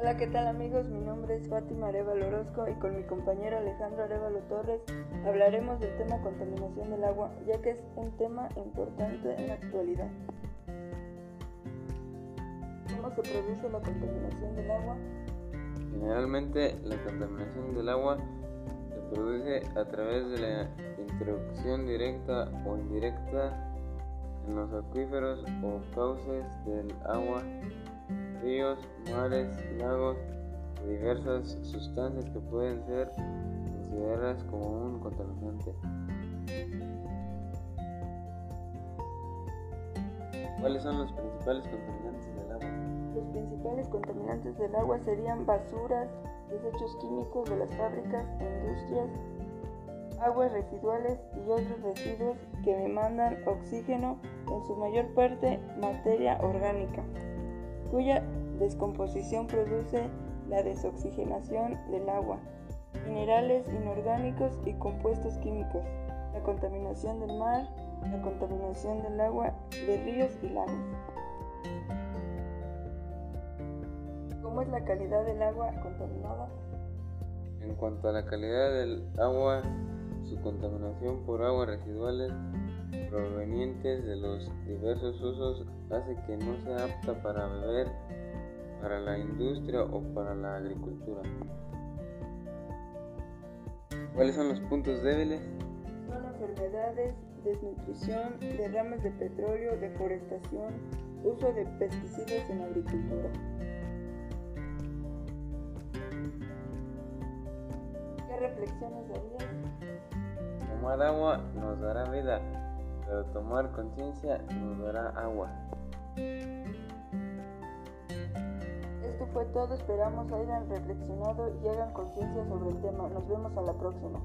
Hola, ¿qué tal amigos? Mi nombre es Fátima Arevalo Orozco y con mi compañero Alejandro Arevalo Torres hablaremos del tema contaminación del agua, ya que es un tema importante en la actualidad. ¿Cómo se produce la contaminación del agua? Generalmente la contaminación del agua se produce a través de la introducción directa o indirecta en los acuíferos o cauces del agua ríos, mares, lagos diversas sustancias que pueden ser consideradas como un contaminante. ¿Cuáles son los principales contaminantes del agua? Los principales contaminantes del agua serían basuras, desechos químicos de las fábricas e industrias, aguas residuales y otros residuos que demandan oxígeno, en su mayor parte materia orgánica cuya descomposición produce la desoxigenación del agua, minerales inorgánicos y compuestos químicos, la contaminación del mar, la contaminación del agua de ríos y lagos. ¿Cómo es la calidad del agua contaminada? En cuanto a la calidad del agua, su contaminación por aguas residuales provenientes de los diversos usos hace que no sea apta para beber, para la industria o para la agricultura. ¿Cuáles son los puntos débiles? Son enfermedades, desnutrición, derrames de petróleo, deforestación, uso de pesticidas en agricultura. ¿Qué reflexiones darías? Tomar agua nos dará vida, pero tomar conciencia nos dará agua. Esto fue todo, esperamos hayan reflexionado y hagan conciencia sobre el tema. Nos vemos a la próxima.